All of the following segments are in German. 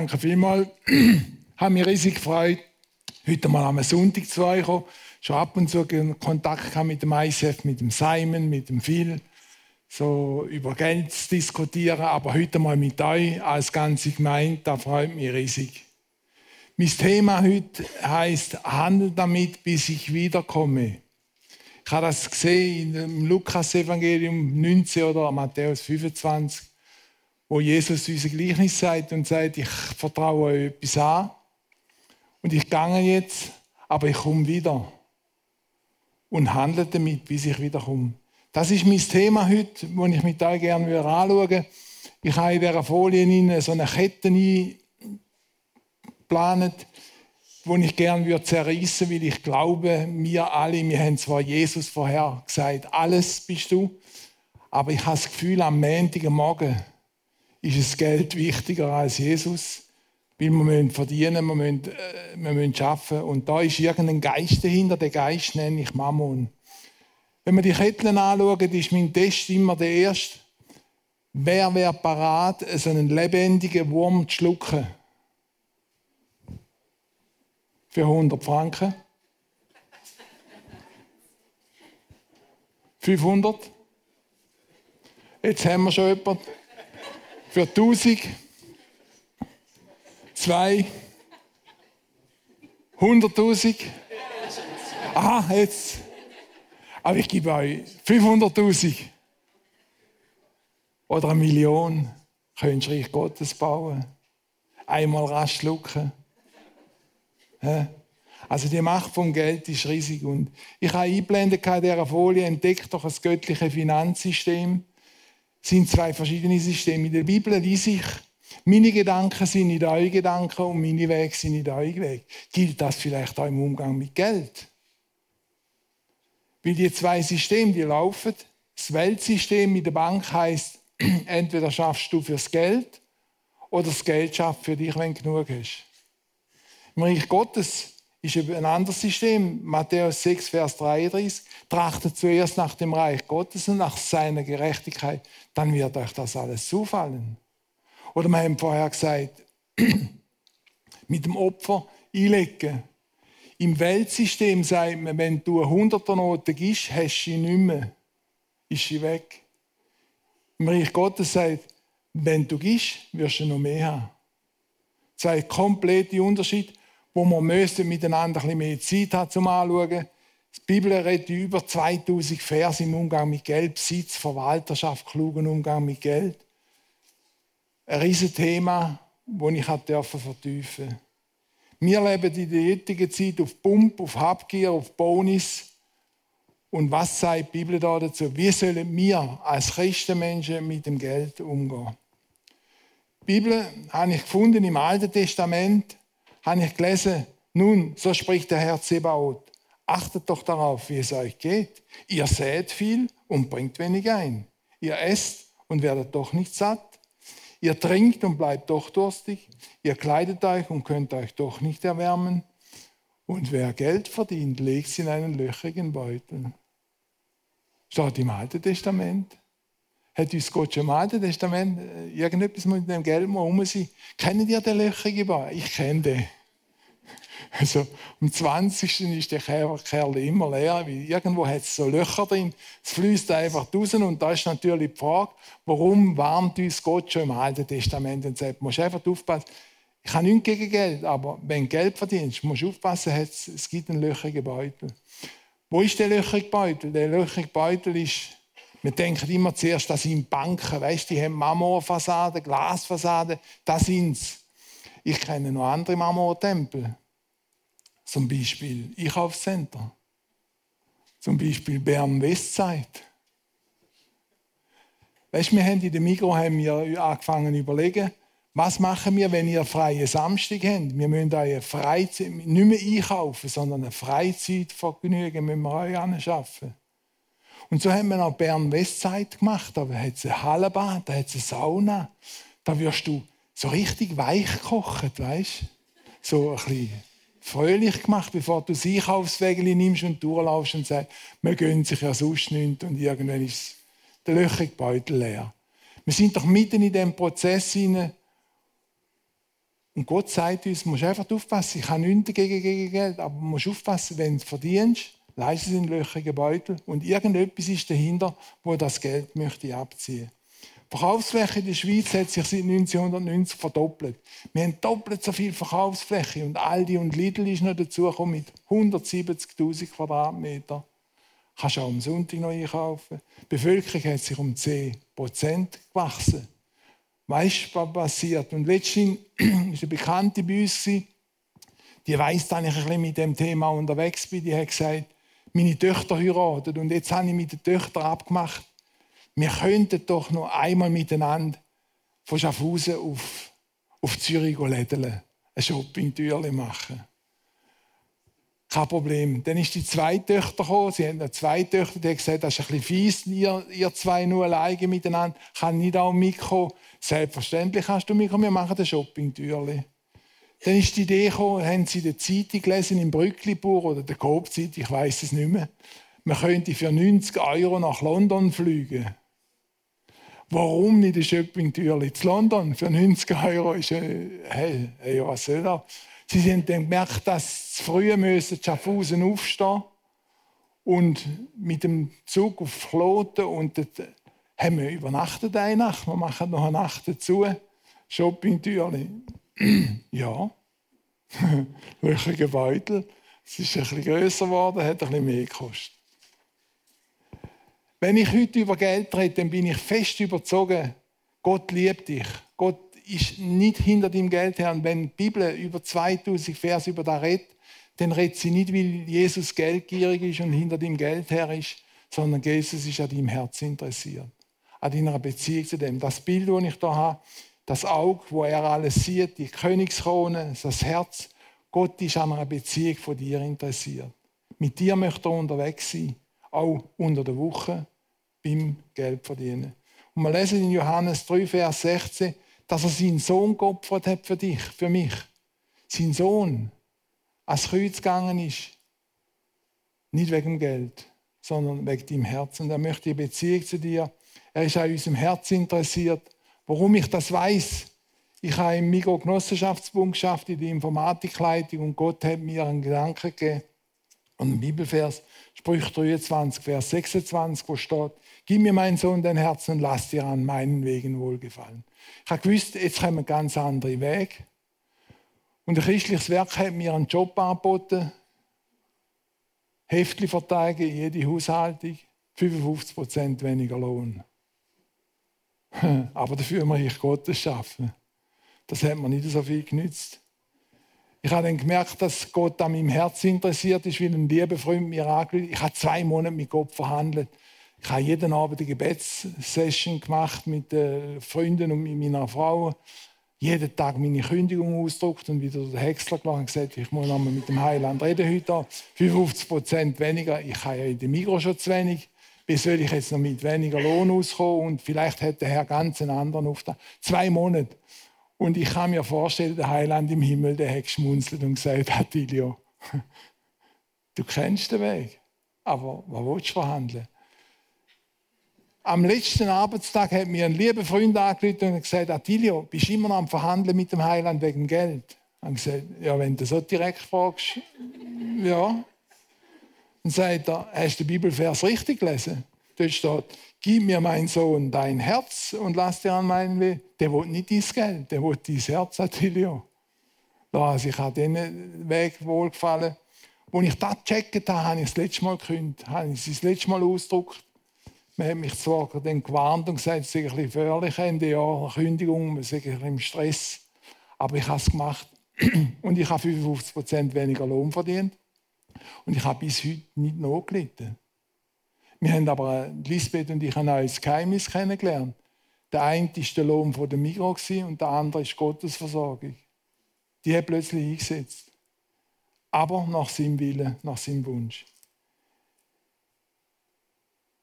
Danke vielmals. Habe mich riesig gefreut, heute mal am Sonntag zu euch kommen. Schon ab und zu Kontakt mit dem ICF, mit dem Simon, mit dem Phil, so über Geld zu diskutieren. Aber heute mal mit euch als ganze Gemeinde, da freut mich riesig. Mein Thema heute heißt Handel damit, bis ich wiederkomme. Ich habe das gesehen im Lukas-Evangelium 19 oder Matthäus 25 wo Jesus unser Gleichnis sagt und sagt, ich vertraue euch etwas an und ich gehe jetzt, aber ich komme wieder und handle damit, bis ich wiederkomme. Das ist mein Thema heute, das ich mit euch gerne anschauen würde. Ich habe in dieser Folie so eine Kette eingeplant, die ich gerne zerreißen würde, weil ich glaube, wir alle, wir haben zwar Jesus vorher gesagt, alles bist du, aber ich habe das Gefühl, am Montagmorgen ist das Geld wichtiger als Jesus. Weil wir müssen verdienen, wir müssen, äh, wir müssen arbeiten. Und da ist irgendein Geist dahinter, der Geist nenne ich Mammon. Wenn wir die Ketten anschauen, ist mein Test immer der erste. Wer wäre parat, so einen lebendigen Wurm zu schlucken? Für 100 Franken? 500? Jetzt haben wir schon jemanden für 1000, 2, 100.000. Aha, jetzt. Aber ich gebe euch 500.000 oder eine Million. Könnt ihr Reich Gottes bauen. Einmal rasch schlucken. Also die Macht vom Geld ist riesig. Und ich habe eingeblendet in dieser Folie, entdeckt doch das göttliche Finanzsystem sind zwei verschiedene Systeme. In der Bibel lese ich, meine Gedanken sind nicht eure Gedanken und meine Wege sind nicht eure Wege. Gilt das vielleicht auch im Umgang mit Geld? Weil die zwei Systeme, die laufen. Das Weltsystem mit der Bank heißt, entweder schaffst du fürs Geld oder das Geld schafft für dich, wenn du genug hast. Im Reich Gottes ist ein anderes System. Matthäus 6, Vers 33. Trachtet zuerst nach dem Reich Gottes und nach seiner Gerechtigkeit, dann wird euch das alles zufallen. Oder wir haben vorher gesagt, mit dem Opfer einlegen. Im Weltsystem sagt man, wenn du eine 100er Note gibst, hast du sie nicht mehr. Ist sie weg. Im Reich Gottes sagt, wenn du gibst, wirst du noch mehr haben. Zwei komplette Unterschiede wo wir müssen miteinander ein bisschen mehr Zeit haben zum Anschauen. Die Bibel redet über 2000 Vers im Umgang mit Geld, Besitz, Verwalterschaft, klugen Umgang mit Geld. Ein riesiges Thema, das ich vertiefen durfte. Wir leben in der heutigen Zeit auf Pump, auf Habgier, auf Bonus. Und was sagt die Bibel da dazu? Wie sollen wir als Christenmenschen mit dem Geld umgehen? Die Bibel habe ich gefunden im Alten Testament habe ich gelesen, nun, so spricht der Herr Zebaoth, achtet doch darauf, wie es euch geht. Ihr sät viel und bringt wenig ein. Ihr esst und werdet doch nicht satt. Ihr trinkt und bleibt doch durstig. Ihr kleidet euch und könnt euch doch nicht erwärmen. Und wer Geld verdient, legt es in einen löchrigen Beutel. Steht im Alten Testament. Hat uns Gott schon im Alten Testament äh, irgendetwas mit dem Geld mal um sein? Kennen ihr den löchrigen Beutel? Ich kenne den. Also am 20. ist der Kerl immer leer, weil irgendwo hat es so Löcher drin. Es fließt einfach raus und da ist natürlich die Frage, warum warnt uns Gott schon im Alten Testament und sagt, musst einfach aufpassen. Ich habe nichts gegen Geld, aber wenn du Geld verdienst, musst du aufpassen, es gibt einen löchrigen Beutel. Wo ist der löchrige Beutel? Der löchrige Beutel ist, wir denken immer zuerst, das sind Banken, weißt, die haben Marmorfassaden, Glasfassaden, das sind's. Ich kenne noch andere Marmortempel Zum Beispiel Einkaufscenter. Zum Beispiel Bern Westzeit. Weißt, wir haben in der Migros haben wir angefangen zu überlegen, was machen wir, wenn ihr freie Samstag habt? Wir müssen euch Freizeit, nicht mehr einkaufen, sondern ein Freizeitvergnügen müssen wir euch anschaffen. Und so haben wir auch Bern Westzeit gemacht. Da hat es ein Hallenbad, da hat es eine Sauna. Da wirst du so richtig weich gekocht, weißt So ein bisschen fröhlich gemacht, bevor du das Einkaufswägel nimmst und durchlaufst und sagst, wir gönnen sich ja sonst nichts und irgendwann ist der löchige Beutel leer. Wir sind doch mitten in diesem Prozess hinein. Und Gott sagt uns, du musst einfach aufpassen, ich habe nichts gegen, gegen Geld, aber du musst aufpassen, wenn du verdienst, leiste es in den löchigen Beutel und irgendetwas ist dahinter, wo das Geld möchte abziehen Verkaufsfläche in der Schweiz hat sich seit 1990 verdoppelt. Wir haben doppelt so viel Verkaufsfläche und Aldi und Lidl ist noch dazugekommen mit 170.000 Quadratmetern. Kannst auch am Sonntag noch einkaufen. Die Bevölkerung hat sich um 10% gewachsen. Weißt du, was passiert? Und letztens war eine Bekannte bei uns, die weiss, dass ich ein bisschen mit dem Thema unterwegs bin. Die hat gesagt, meine Töchter heiraten. Und jetzt habe ich mit den Töchtern abgemacht, wir könnten doch noch einmal miteinander von Schaffhausen auf, auf Zürich lädeln, ein Shopping-Türchen machen. Kein Problem. Dann ist die zweite Töchter gekommen. Sie haben zwei Töchter, die gesagt, das ist ein bisschen fies, ihr, ihr zwei nur alleine miteinander. Kann nicht auch mitkommen. Selbstverständlich kannst du mitkommen, wir machen ein Shopping-Türchen. Dann ist die Idee gekommen, haben sie die Zeitung gelesen im Brücklibuch oder der Coop-Zeitung, ich weiß es nicht mehr. Man könnte für 90 Euro nach London fliegen. Warum nicht ein Shopping-Türchen zu London? Für 90 Euro ist, äh, hey, hey, was soll das? Sie haben dann gemerkt, dass sie früh müssen Schaffhausen aufstehen und mit dem Zug auf Kloten und dort haben wir übernachtet eine Nacht. Wir machen noch eine Nacht dazu. Shopping-Türchen. ja. Löchige Beutel. Es ist ein bisschen grösser geworden, hat ein bisschen mehr gekostet. Wenn ich heute über Geld rede, dann bin ich fest überzogen, Gott liebt dich. Gott ist nicht hinter dem Geld her. Und wenn die Bibel über 2000 Vers über das redet, dann redet sie nicht, weil Jesus geldgierig ist und hinter dem Geld her ist, sondern Jesus ist an deinem Herz interessiert. An deiner Beziehung zu dem. Das Bild, das ich hier habe, das Auge, wo er alles sieht, die Königskrone, das Herz. Gott ist an einer Beziehung von dir interessiert. Mit dir möchte er unterwegs sein, auch unter der Woche beim Geld verdienen. Und wir lesen in Johannes 3, Vers 16, dass er seinen Sohn geopfert hat für dich, für mich. Sein Sohn ans Kreuz gegangen ist. Nicht wegen dem Geld, sondern wegen deinem Herzen. Er möchte die Beziehung zu dir. Er ist an unserem Herz interessiert. Warum ich das weiß? Ich habe im Migo Genossenschaftsbund geschafft in der Informatikleitung und Gott hat mir einen Gedanken gegeben und einen Bibelvers, Sprüche 23, Vers 26, wo steht, Gib mir, mein Sohn, dein Herz und lass dir an meinen Wegen wohlgefallen. Ich habe gewusst, jetzt kommen ganz anderen Weg. Und ein christliches Werk hat mir einen Job angeboten. Heftli verteilen, jede Haushaltung, 55% weniger Lohn. Aber dafür muss ich Gottes schaffen. Das hat mir nicht so viel genützt. Ich habe dann gemerkt, dass Gott an meinem Herz interessiert ist, weil ein lieber Freund mir angelegt Ich habe zwei Monate mit Gott verhandelt. Ich habe jeden Abend eine Gebetssession gemacht mit den Freunden und mit meiner Frau. Jeden Tag meine Kündigung ausgedruckt und wieder der Häcksler gelassen und gesagt, ich muss nochmal mit dem Heiland reden heute. 55 Prozent weniger. Ich habe ja in dem Mikro schon zu wenig. Wie soll ich jetzt noch mit weniger Lohn auskommen? Und vielleicht hat der Herr ganz einen anderen Auftrag. Zwei Monate. Und ich kann mir vorstellen, der Heiland im Himmel, der hat geschmunzelt und gesagt, Attilio, du kennst den Weg, aber was willst du verhandeln? Am letzten Arbeitstag hat mir ein lieber Freund angerufen und gesagt, Attilio, bist du immer noch am Verhandeln mit dem Heiland wegen Geld? Und gesagt, ja, wenn du so direkt fragst, ja. Dann sagt er, hast du den Bibelvers richtig gelesen? Dort steht, gib mir, mein Sohn, dein Herz und lass dir an meinen Weg. Der will nicht dein Geld, der will dein Herz, Attilio. Also ich habe diesen Weg wohlgefallen. Als ich das gecheckt habe, habe ich das letzte Mal gekündigt, habe ich es das letzte Mal ausgedruckt. Man hat mich zwar dann gewarnt und gesagt, es sei ein bisschen gefährlich Ende Jahr, Kündigung, wir sind ein bisschen im Stress. Aber ich habe es gemacht. und ich habe 55% weniger Lohn verdient und ich habe bis heute nicht nachgelitten. Wir haben aber, Lisbeth und ich, ein neues Geheimnis kennengelernt. Der eine war der Lohn von der Migro und der andere ist Gottes Versorgung. Die hat plötzlich eingesetzt. Aber nach seinem Willen, nach seinem Wunsch.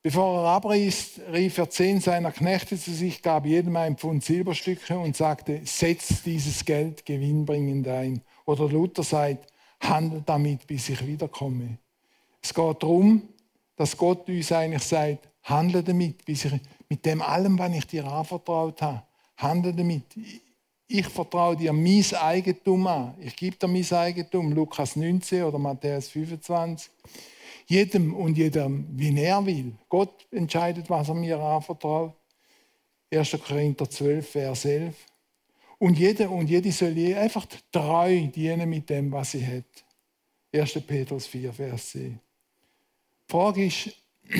Bevor er abreist, rief er zehn seiner Knechte zu sich, gab jedem ein Pfund Silberstücke und sagte, setzt dieses Geld gewinnbringend ein. Oder Luther sagt, handelt damit, bis ich wiederkomme. Es geht darum, dass Gott uns eigentlich sagt, handle damit, mit dem allem, was ich dir anvertraut habe, handle damit. Ich vertraue dir mein Eigentum an. Ich gebe dir mein Eigentum, Lukas 19 oder Matthäus 25 jedem und jedem, wie er will. Gott entscheidet, was er mir anvertraut. 1. Korinther 12, Vers 11. Und jeder und jede soll einfach treu dienen mit dem, was sie hat. 1. Petrus 4, Vers 10. Die Frage ist,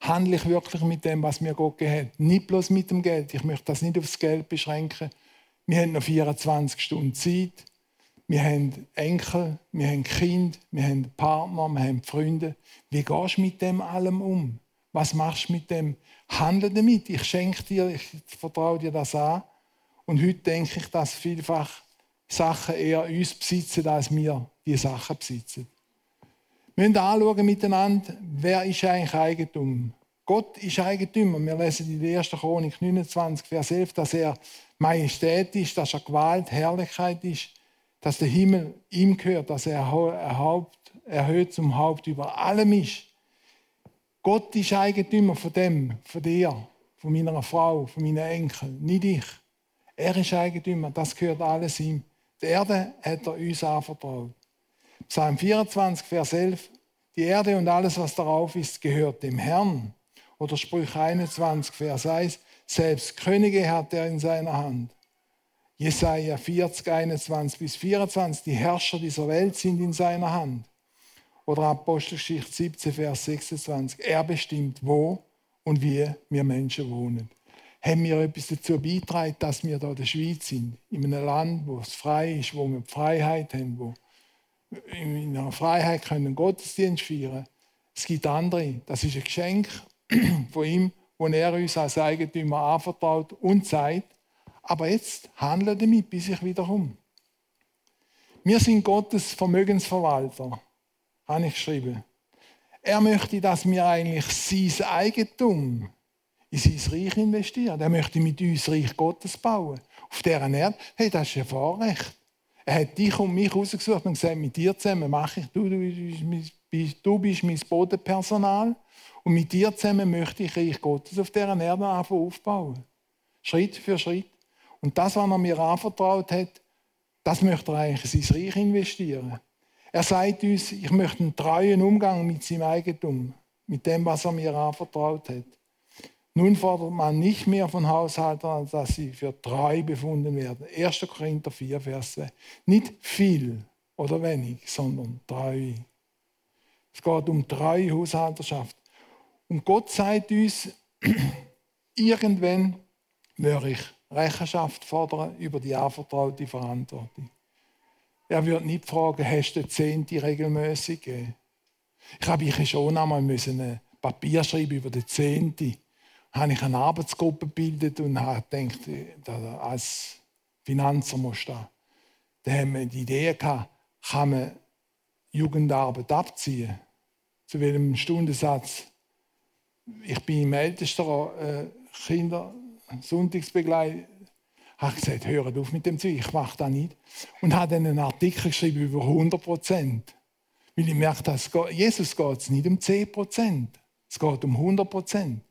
handle ich wirklich mit dem, was mir Gott gegeben hat? Nicht bloß mit dem Geld. Ich möchte das nicht aufs Geld beschränken. Wir haben noch 24 Stunden Zeit. Wir haben Enkel, wir haben Kind, wir haben Partner, wir haben Freunde. Wie gehst du mit dem allem um? Was machst du mit dem? Handle damit. Ich schenke dir, ich vertraue dir das an. Und heute denke ich, dass vielfach Sachen eher uns besitzen, als wir die Sachen besitzen. Wir müssen anschauen miteinander, wer ist eigentlich Eigentum? Gott ist Eigentümer. Wir lesen in der 1. Chronik 29, Vers 11, dass er Majestät ist, dass er Gewalt, Herrlichkeit ist dass der Himmel ihm gehört, dass er erhöht zum Haupt über allem ist. Gott ist Eigentümer von dem, von dir, von meiner Frau, von meinen Enkeln, nicht ich. Er ist Eigentümer, das gehört alles ihm. Die Erde hat er uns anvertraut. Psalm 24, Vers 11. Die Erde und alles, was darauf ist, gehört dem Herrn. Oder Sprüche 21, Vers 1. Selbst Könige hat er in seiner Hand. Jesaja 40, 21 bis 24, die Herrscher dieser Welt sind in seiner Hand. Oder Apostelgeschichte 17, Vers 26, er bestimmt, wo und wie wir Menschen wohnen. Haben wir etwas dazu beigetragen, dass wir hier in der Schweiz sind, in einem Land, wo es frei ist, wo wir Freiheit haben, wo in einer Freiheit können Gottesdienst feiern. Es gibt andere, das ist ein Geschenk von ihm, wo er uns als Eigentümer anvertraut und sagt, aber jetzt handle damit, bis ich wiederum. Wir sind Gottes Vermögensverwalter, habe ich geschrieben. Er möchte, dass wir eigentlich sein Eigentum in sein Reich investieren. Er möchte mit uns Reich Gottes bauen. Auf dieser Erde, hey, das ist ein Vorrecht. Er hat dich und mich rausgesucht und gesagt, mit dir zusammen mache ich, du, du, bist mein Bodenpersonal und mit dir zusammen möchte ich Reich Gottes auf dieser Erde aufbauen. Schritt für Schritt. Und das, was er mir anvertraut hat, das möchte er eigentlich in sein Reich investieren. Er sagt uns, ich möchte einen treuen Umgang mit seinem Eigentum, mit dem, was er mir anvertraut hat. Nun fordert man nicht mehr von Haushaltern, dass sie für treu befunden werden. 1. Korinther 4, Vers 2. Nicht viel oder wenig, sondern treu. Es geht um treue Haushalterschaft. Und Gott sagt uns, irgendwann werde ich Rechenschaft fordern über die anvertraute Verantwortung. Er wird nicht fragen, hast du Zehnte regelmäßig gegeben? Ich habe schon einmal ein Papier schreiben über die Zehnte. Habe ich eine Arbeitsgruppe gebildet und habe gedacht, als Finanzer muss da. Da haben wir die Idee gehabt, kann man Jugendarbeit abziehen? Zu welchem Stundensatz? Ich bin im ältesten äh, Kinder Sonntagsbegleitung, habe gesagt, hört auf mit dem Zeug, ich mache das nicht. Und habe dann einen Artikel geschrieben über 100 Prozent. Weil ich dass Jesus geht es nicht um 10 Prozent. Es geht um 100 Prozent.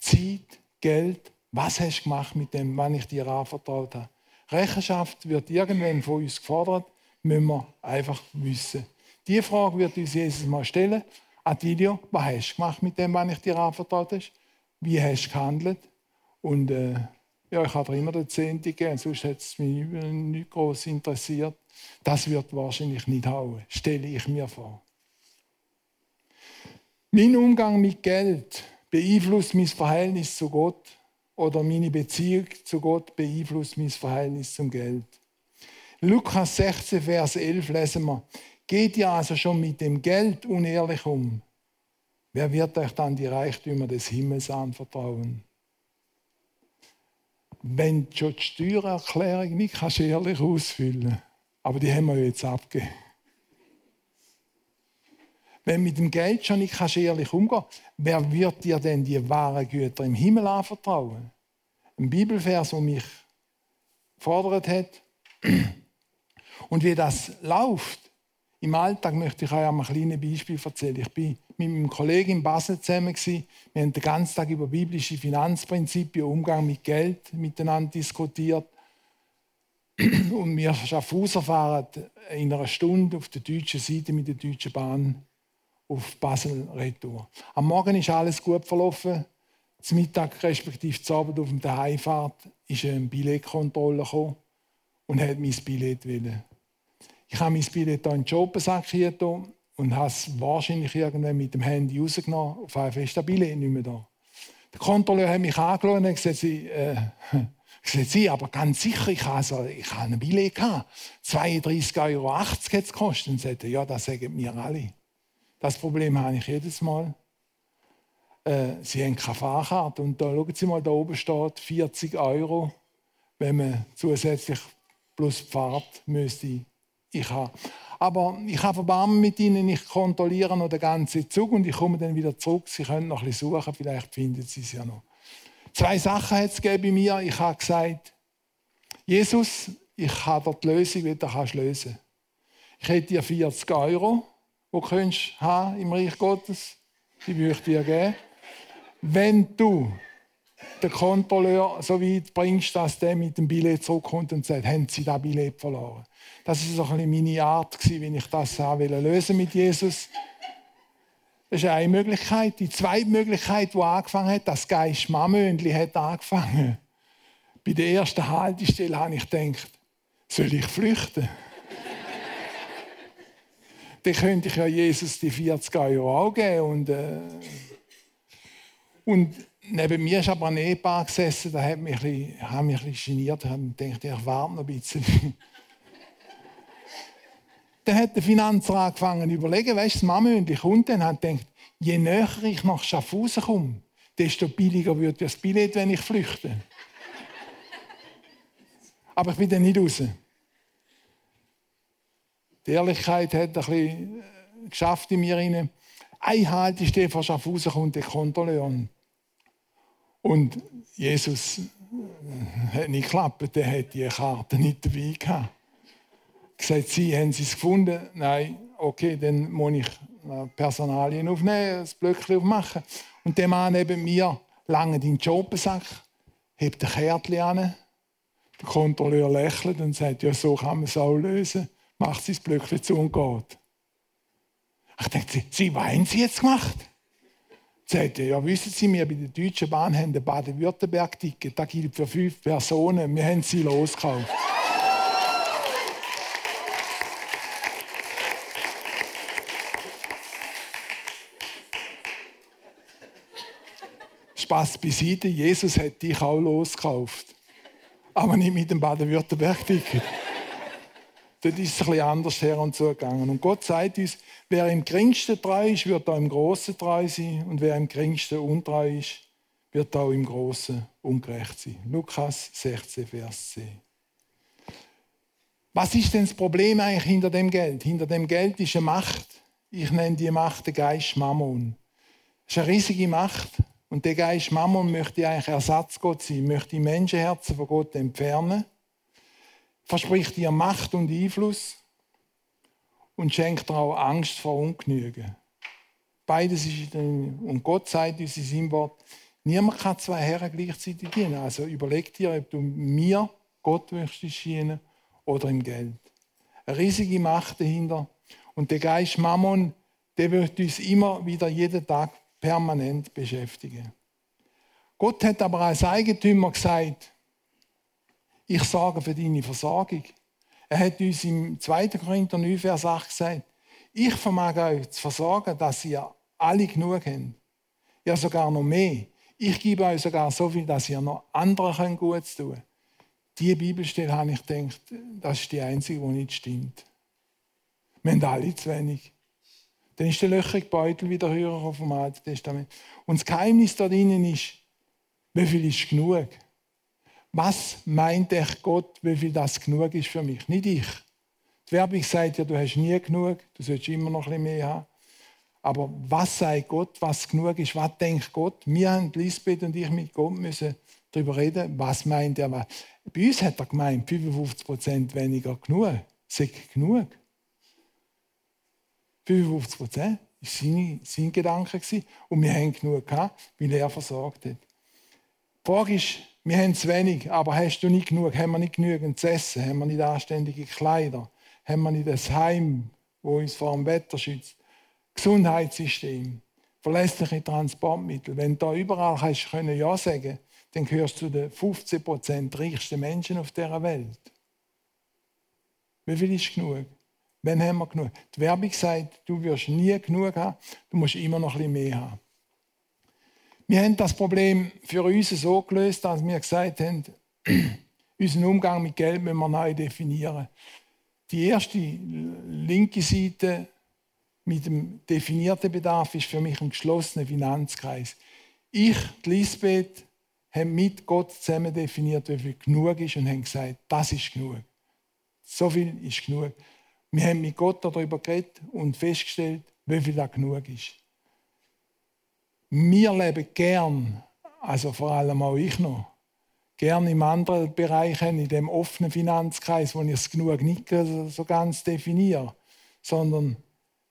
Zeit, Geld, was hast du gemacht mit dem, was ich dir anvertraut habe. Rechenschaft wird irgendwann von uns gefordert, müssen wir einfach wissen. Diese Frage wird uns Jesus mal stellen. Adilio, was hast du gemacht mit dem, was ich dir anvertraut habe? Wie hast du gehandelt? Und äh, ja, ich habe immer den Zehnte gegeben, sonst hätte es mich nicht groß interessiert. Das wird wahrscheinlich nicht hauen, stelle ich mir vor. Mein Umgang mit Geld beeinflusst mein Verhältnis zu Gott oder meine Beziehung zu Gott beeinflusst mein Verhältnis zum Geld. Lukas 16, Vers 11 lesen wir. Geht ihr also schon mit dem Geld unehrlich um? Wer wird euch dann die Reichtümer des Himmels anvertrauen? Wenn du schon die Steuererklärung nicht kannst ehrlich ausfüllen aber die haben wir jetzt abgegeben. Wenn mit dem Geld schon nicht kannst ehrlich umgehen wer wird dir denn die wahren Güter im Himmel anvertrauen? Ein Bibelvers, der mich gefordert hat. Und wie das läuft, im Alltag möchte ich euch ein kleines Beispiel erzählen. Ich bin mit meinem Kollegen in Basel zusammen. Wir haben den ganzen Tag über biblische Finanzprinzipien, Umgang mit Geld miteinander diskutiert. Und wir Schaffhauser fahren in einer Stunde auf der deutschen Seite mit der Deutschen Bahn auf Basel retour. Am Morgen ist alles gut verlaufen. Zum Mittag respektive zum Abend auf der Heimfahrt ist eine Billetkontrolle und hat mein Billett wollen. Ich habe mein Billett in den Jobensack und habe es wahrscheinlich irgendwann mit dem Handy rausgenommen. Auf einmal ist das Billett nicht mehr da. Der Kontrolleur hat mich angeschaut und gesagt, Sie, äh, Sie, aber ganz sicher, ich habe, also, ich habe ein Billett gehabt. 32,80 Euro hat es gekostet. Und sagte, ja, das sagen mir alle. Das Problem habe ich jedes Mal. Äh, Sie haben keine Fahrkarte. Und da schauen Sie mal, da oben steht 40 Euro, wenn man zusätzlich plus Fahrt müsste ich haben. Aber ich habe Erbarmen mit ihnen, ich kontrolliere noch den ganzen Zug und ich komme dann wieder zurück. Sie können noch ein bisschen suchen, vielleicht finden Sie es ja noch. Zwei Sachen hat es bei mir. Ich habe gesagt, Jesus, ich habe dir die Lösung, wie du kannst lösen Ich hätte dir 40 Euro, die du haben im Reich Gottes. Die würde ich dir geben. Wenn du den Kontrolleur so weit bringst, dass der mit dem Billett zurückkommt und sagt, haben Sie das Billett verloren? Das war so ein meine Art, wie ich das lösen mit Jesus. Das ist eine Möglichkeit. Die zweite Möglichkeit, die angefangen hat, das Geist Mammöndli hat angefangen. Bei der ersten Haltestelle habe ich gedacht, soll ich flüchten? Dann könnte ich ja Jesus die 40 Euro auch geben. Und, äh, und neben mir ist aber ein Ehepaar gesessen, da hat mich ein bisschen, hat mich ein bisschen geniert. Ich dachte, ich warte noch ein bisschen. dann hat der Finanzer angefangen zu überlegen, weißt du, das Mamöndli kommt dann hat gedacht, je näher ich nach Schaffhausen komme, desto billiger wird das Billett, wenn ich flüchte. Aber ich bin dann nicht raus. Die Ehrlichkeit hat ein bisschen äh, geschafft in mir. Rein. Ein Haltestelle von Schaffhausen kommt der Kontrolleur. Und Jesus äh, hat nicht geklappt, der hat die Karte nicht dabei gehabt. Gesagt, Sie haben sie es gefunden? Nein, okay, dann muss ich äh, Personalien aufnehmen, das Blöckchen aufmachen. Und der Mann neben mir lange den Jobensack, hebt ein Kärtchen an. Der Kontrolleur lächelt und sagt, ja, so kann man es auch lösen. Macht sein Blöckchen zu und geht. Ich dachte, Sie, was haben Sie jetzt gemacht? sagte, ja, wissen Sie, wir bei der Deutschen Bahn haben ein Baden-Württemberg-Ticket, das gilt für fünf Personen, wir haben sie losgekauft. Spaß beiseite, Jesus hat dich auch losgekauft. Aber nicht mit dem Baden-Württemberg-Ticket. Dort ist es ein bisschen anders her und zugegangen. Und Gott sagt uns, wer im geringsten treu ist, wird auch im Großen treu sein. Und wer im geringsten untreu ist, wird auch im Großen ungerecht sein. Lukas 16, Vers 10. Was ist denn das Problem eigentlich hinter dem Geld? Hinter dem Geld ist eine Macht. Ich nenne die Macht den Geist Mammon. Es ist eine riesige Macht. Und der Geist Mammon möchte eigentlich Ersatzgott sein, möchte die Menschenherzen von Gott entfernen verspricht ihr Macht und Einfluss und schenkt ihr auch Angst vor Ungenügen. Beides ist Und Gott sagt uns in seinem Wort, niemand kann zwei Herren gleichzeitig dienen. Also überleg dir, ob du mir Gott möchtest dienen oder im Geld. Eine riesige Macht dahinter. Und der Geist Mammon, der wird uns immer wieder jeden Tag permanent beschäftigen. Gott hat aber als Eigentümer gesagt, ich sorge für deine Versorgung. Er hat uns im 2. Korinther 9, Vers 8 gesagt, ich vermag euch zu versorgen, dass ihr alle genug habt. Ja, sogar noch mehr. Ich gebe euch sogar so viel, dass ihr noch anderen Gutes tun könnt. diese Bibelstelle habe ich gedacht, das ist die einzige, die nicht stimmt. Wir haben alle zu wenig. Dann ist der löchrige Beutel wieder höher auf dem Alten Testament. Und das Geheimnis da drinnen ist, wie viel ist genug? Was meint echt Gott, wie viel das genug ist für mich? Nicht ich. Die Werbung sagt ja, du hast nie genug, du sollst immer noch ein bisschen mehr haben. Aber was sagt Gott, was genug ist? Was denkt Gott? Wir haben, Lisbeth und ich mit Gott müssen darüber reden, was meint er. Bei uns hat er gemeint, 55% weniger genug. Sagt genug. 55 Prozent war sein, sein Gedanke. Und wir haben genug gehabt, weil er versorgt hat. Die Frage ist, wir haben zu wenig, aber hast du nicht genug? Haben wir nicht genügend zu essen? Haben wir nicht anständige Kleider? Haben wir nicht ein Heim, wo uns vor dem Wetter schützt? Gesundheitssystem, verlässliche Transportmittel. Wenn du da überall hast, können Ja sagen dann gehörst du zu den 15% reichsten Menschen auf dieser Welt. Wie viel ist genug? Wann haben wir genug? Die Werbung sagt, du wirst nie genug haben, du musst immer noch ein bisschen mehr haben. Wir haben das Problem für uns so gelöst, dass wir gesagt haben, unseren Umgang mit Geld müssen wir neu definieren. Die erste linke Seite mit dem definierten Bedarf ist für mich ein geschlossener Finanzkreis. Ich, die Lisbeth, haben mit Gott zusammen definiert, wie viel genug ist und haben gesagt, das ist genug. So viel ist genug. Wir haben mit Gott darüber geredet und festgestellt, wie viel da genug ist. Wir leben gern, also vor allem auch ich noch, gern im anderen Bereich, in dem offenen Finanzkreis, wo ich es genug nicht so ganz definiere, sondern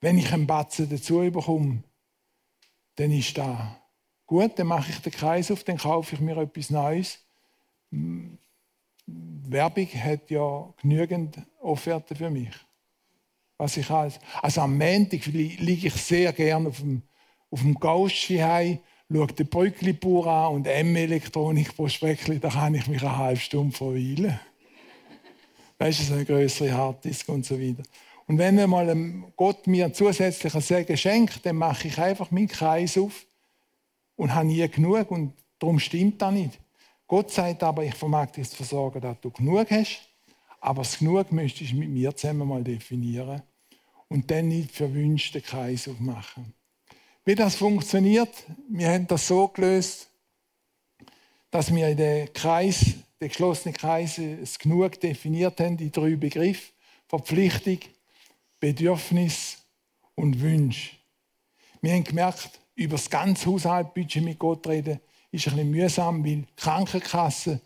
wenn ich einen Batzen dazu bekomme, dann ist da gut, dann mache ich den Kreis auf, dann kaufe ich mir etwas Neues. Werbung hat ja genügend Offerten für mich. Was ich als, also am Montag liege ich sehr gerne auf dem, auf dem Gausch heim, schaue den Brücklibur an und M-Elektronik Prospektli, da kann ich mich eine halbe Stunde verweilen. Weißt du, so eine größere Harddisk und so weiter. Und wenn einmal Gott mir zusätzlichen Segen schenkt, dann mache ich einfach meinen Kreis auf und habe nie genug und darum stimmt das nicht. Gott sagt aber, ich vermag dich zu versorgen, dass du genug hast, aber das Genug möchtest du mit mir zusammen mal definieren und dann nicht für Wünsche Kreis aufmachen. Wie das funktioniert, wir haben das so gelöst, dass wir in den Kreis, den geschlossenen Kreis, das Genug definiert haben, die drei Begriffe, Verpflichtung, Bedürfnis und Wunsch. Wir haben gemerkt, über das ganze Haushaltbudget mit Gott reden, ist ein bisschen mühsam, weil Krankenkasse,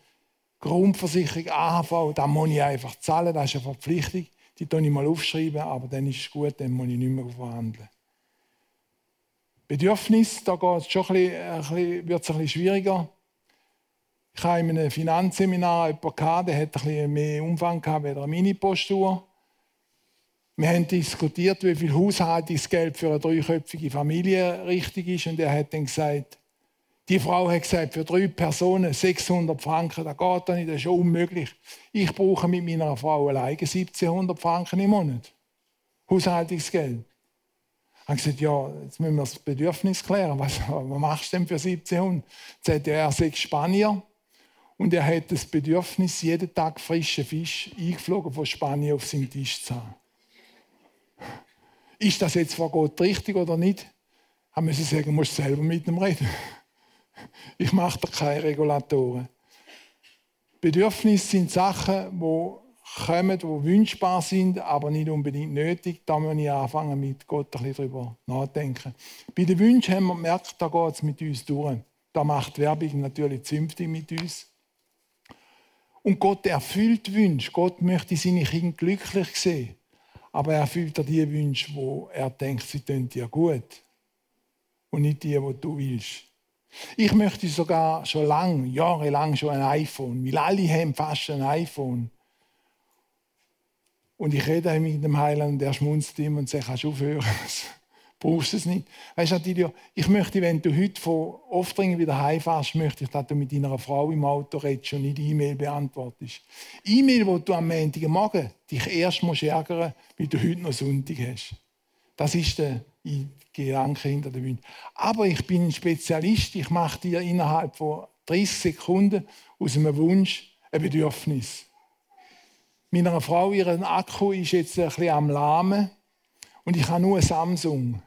Grundversicherung, AHV, da muss ich einfach zahlen, das ist eine Verpflichtung. Die kann ich mal aufschreiben, aber dann ist es gut, dann muss ich nicht mehr verhandeln. Bedürfnis, da geht es schon ein bisschen, ein bisschen, wird es ein schwieriger. Ich habe in einem Finanzseminar jemanden gehabt, der hat ein bisschen mehr Umfang gehabt als eine Mini-Postur. Wir haben diskutiert, wie viel Haushaltungsgeld für eine dreiköpfige Familie richtig ist. Und er hat dann gesagt, die Frau hat gesagt, für drei Personen 600 Franken, das geht nicht, das ist unmöglich. Ich brauche mit meiner Frau alleine 1700 Franken im Monat. Haushaltungsgeld. Ich habe gesagt, ja, jetzt müssen wir das Bedürfnis klären. Was, was machst du denn für 1700? Jetzt sagt er, sei Spanier und er hat das Bedürfnis, jeden Tag frischen Fisch eingeflogen von Spanien auf seinen Tisch zu haben ist das jetzt vor Gott richtig oder nicht? Haben müssen sagen, du musst selber mit ihm reden. Ich mache da keine Regulatoren. Bedürfnisse sind Sachen, die kommen, die wünschbar sind, aber nicht unbedingt nötig. Da muss ich anfangen, mit Gott ein bisschen darüber nachdenken. Bei den Wünschen haben wir gemerkt, da geht es mit uns durch. Da macht Werbung natürlich zünftig mit uns. Und Gott erfüllt Wünsche. Gott möchte seine Kinder glücklich sehen aber er erfüllt die Wünsche, wo er denkt, sie tun dir gut. Und nicht die, die du willst. Ich möchte sogar schon lange, jahrelang schon ein iPhone, weil alle haben fast ein iPhone. Und ich rede mit dem Heiland, der schmunzt immer und sagt, kannst du aufhören? brauchst es nicht. Weißt du, ich möchte, wenn du heute von Oftringen wieder heimfährst, möchte ich, dass du mit deiner Frau im Auto redest und nicht E-Mail beantwortest. E-Mail, wo du am Montagmorgen dich erst musst ärgern weil du heute noch Sonntag hast. Das ist der Gedanke hinter der Wunsch. Aber ich bin ein Spezialist. Ich mache dir innerhalb von 30 Sekunden aus einem Wunsch ein Bedürfnis. Meiner Frau, ihren Akku ist jetzt ein bisschen am Lahmen und ich habe nur Samsung.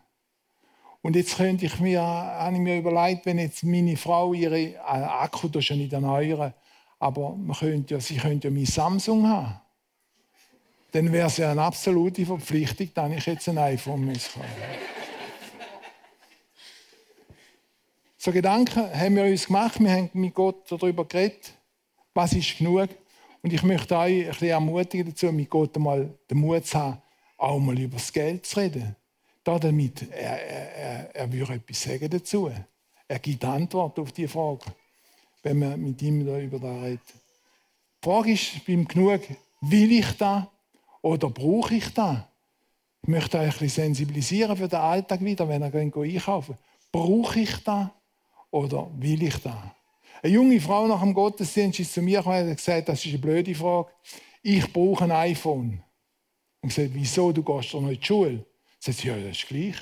Und jetzt könnte ich mir, habe ich mir überlegt, wenn jetzt meine Frau ihre äh, Akku, das ist ja nicht erneuern, aber man könnte ja, sie könnte ja mein Samsung haben. Dann wäre es ja eine absolute Verpflichtung, dass ich jetzt ein iPhone muss So Gedanken haben wir uns gemacht, wir haben mit Gott darüber geredet, was ist genug. Und ich möchte euch ein bisschen ermutigen dazu, mit Gott einmal den Mut zu haben, auch mal über das Geld zu reden. Da damit, er, er, er würde etwas sagen dazu. Er gibt Antwort auf die Frage, wenn man mit ihm darüber da redet. Die Frage ist beim Genug, will ich da oder brauche ich da? Ich möchte euch ein bisschen sensibilisieren für den Alltag wieder, wenn ihr einkaufen Brauche ich da oder will ich da? Eine junge Frau nach dem Gottesdienst ist zu mir gekommen und gesagt, das ist eine blöde Frage. Ich brauche ein iPhone. Und gesagt, wieso, du gehst doch noch in die Schule? Sagt sie, ja, das ist gleich.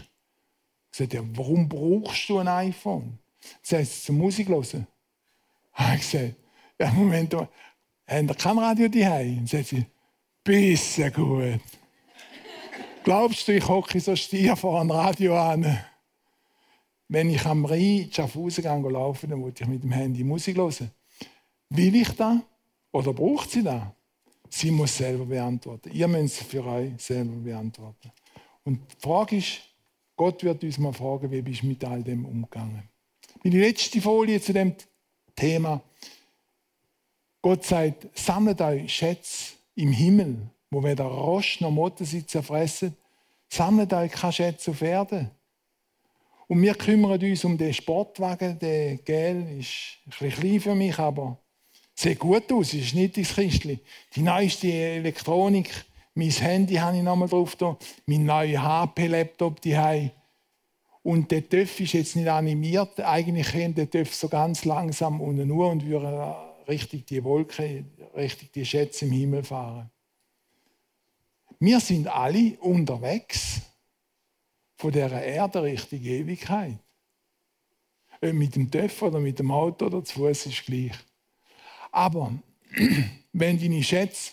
Sagt ja, warum brauchst du ein iPhone? Sagt sie, zum Musik hören. Ich gesagt, ja, Moment, haben ihr kein Radio daheim? Sagt sie, bisschen gut. Glaubst du, ich hocke so stier vor einem Radio an? Wenn ich am Rhein Schaffhausen gehe, laufen, dann wollte ich mit dem Handy Musik hören. Will ich das oder braucht sie das? Sie muss selber beantworten. Ihr müsst es für euch selber beantworten. Und die Frage ist, Gott wird uns mal fragen, wie bist du mit all dem umgegangen? Meine letzte Folie zu dem Thema. Gott sagt, sammelt euch Schätze im Himmel, wo weder Rost noch Motten sie zerfressen. Sammelt euch keine Schätze auf Erden und wir kümmern uns um den Sportwagen. Der Gel ist ein bisschen klein für mich, aber sieht gut aus. ist nicht das Kistchen. Die neueste Elektronik, mein Handy habe ich nochmal drauf mein neuer HP-Laptop die Und der TÜV ist jetzt nicht animiert. Eigentlich kennt der TÜV so ganz langsam unten nur und würde richtig die Wolke, richtig die Schätze im Himmel fahren. Wir sind alle unterwegs von dieser Erde Richtung Ewigkeit. Ob mit dem Töff oder mit dem Auto oder zu Fuß ist gleich. Aber wenn deine Schätze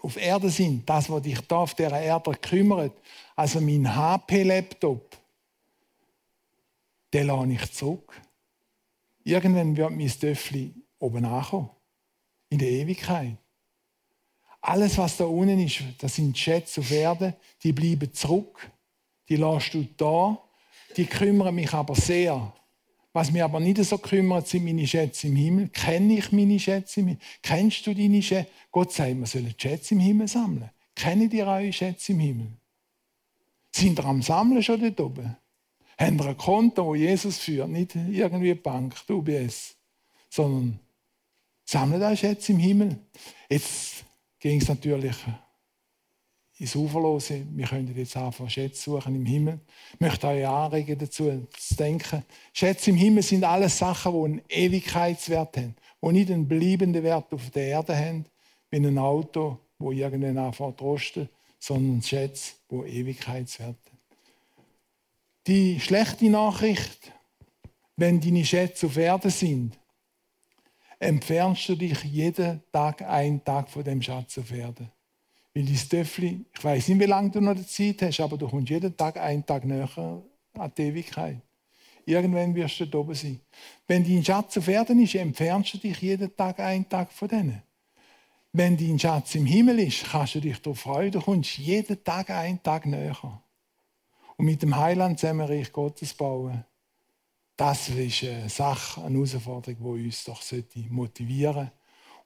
auf Erde sind, das, was dich da auf dieser Erde kümmert, also mein HP-Laptop, den lade ich zurück. Irgendwann wird mein Töffli oben ankommen. In der Ewigkeit. Alles, was da unten ist, das sind Schätze auf Erde, die bleiben zurück die lässt du da. Die kümmern mich aber sehr. Was mich aber nicht so kümmert, sind meine Schätze im Himmel. Kenne ich meine Schätze im Himmel? Kennst du deine Schätze? Gott sagt, wir sollen Schätze im Himmel sammeln. Kennt ihr eure Schätze im Himmel? Sind ihr am Sammeln schon dort oben? Habt ihr ein Konto, wo Jesus führt? Nicht irgendwie eine Bank, die UBS, sondern sammelt eure Schätze im Himmel. Jetzt ging es natürlich ins Uferlose. Wir können jetzt anfangen, Schätze suchen im Himmel. Ich möchte euch anregen, dazu zu denken. Schätze im Himmel sind alles Sachen, die einen Ewigkeitswert haben, die nicht einen bleibenden Wert auf der Erde haben, wie ein Auto, wo irgendwann anfängt zu rosten, sondern Schätze, die Ewigkeitswert haben. Die schlechte Nachricht, wenn deine Schätze auf Erde sind, entfernst du dich jeden Tag einen Tag von dem Schatz auf Erde. Weil dein Töffel, ich weiß nicht, wie lange du noch Zeit hast, aber du kommst jeden Tag einen Tag näher an die Ewigkeit. Irgendwann wirst du da oben sein. Wenn dein Schatz auf Erden ist, entfernst du dich jeden Tag einen Tag von denen. Wenn dein Schatz im Himmel ist, kannst du dich darauf freuen, du kommst jeden Tag einen Tag näher. Und mit dem Heiland zusammen Reich Gottes bauen, das ist eine Sache, eine Herausforderung, die uns doch motivieren sollte.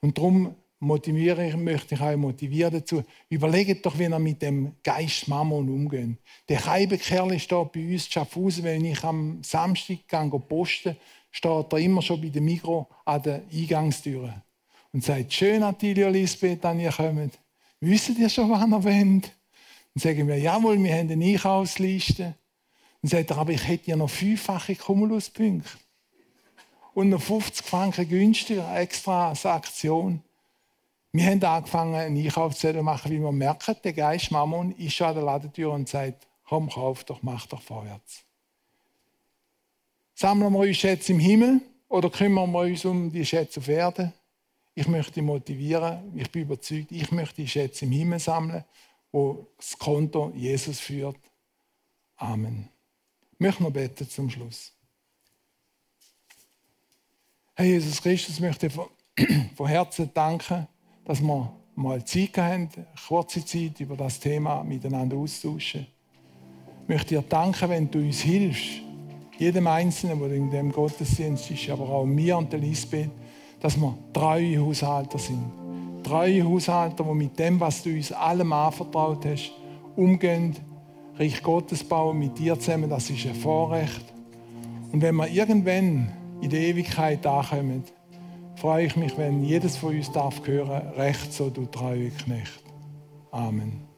Und darum motiviere ich, möchte ich euch motivieren dazu. Überlegt doch, wie ihr mit dem Geist Mammon umgeht. Der Kerl steht bei uns Schaffhausen, wenn ich am Samstag gehe, posten steht er immer schon bei der Mikro an der Eingangstüre und sagt, schön, Attilio Lisbeth, an ihr kommt. Wisst ihr schon, wann ihr wollt? Dann sagen wir, jawohl, wir haben eine Einkaufsliste. Dann sagt er, aber ich hätte ja noch fünffache Kumuluspunkte. Und noch 50 Franken günstiger, extra als Aktion. Wir haben angefangen, einen Einkaufszettel zu machen, wie wir merken, der Geist Mammon ist schon an der Ladentür und sagt, komm, kauf doch, mach doch vorwärts. Sammeln wir uns Schätze im Himmel oder kümmern wir uns um die Schätze auf Erden? Ich möchte motivieren. Ich bin überzeugt, ich möchte die Schätze im Himmel sammeln, wo das Konto Jesus führt. Amen. Ich möchte noch beten zum Schluss. Herr Jesus Christus, ich möchte von Herzen danken, dass wir mal Zeit haben, kurze Zeit über das Thema miteinander austauschen. Ich möchte dir danken, wenn du uns hilfst, jedem Einzelnen, der in dem Gottesdienst ist, aber auch mir und der Lisbeth, dass wir treue Haushalter sind. Treue Haushalter, die mit dem, was du uns allem anvertraut hast, umgehen, Reich Gottes bauen mit dir zusammen, das ist ein Vorrecht. Und wenn wir irgendwann in der Ewigkeit ankommen, freue ich mich, wenn jedes von uns darf hören, recht so, du treue Knecht. Amen.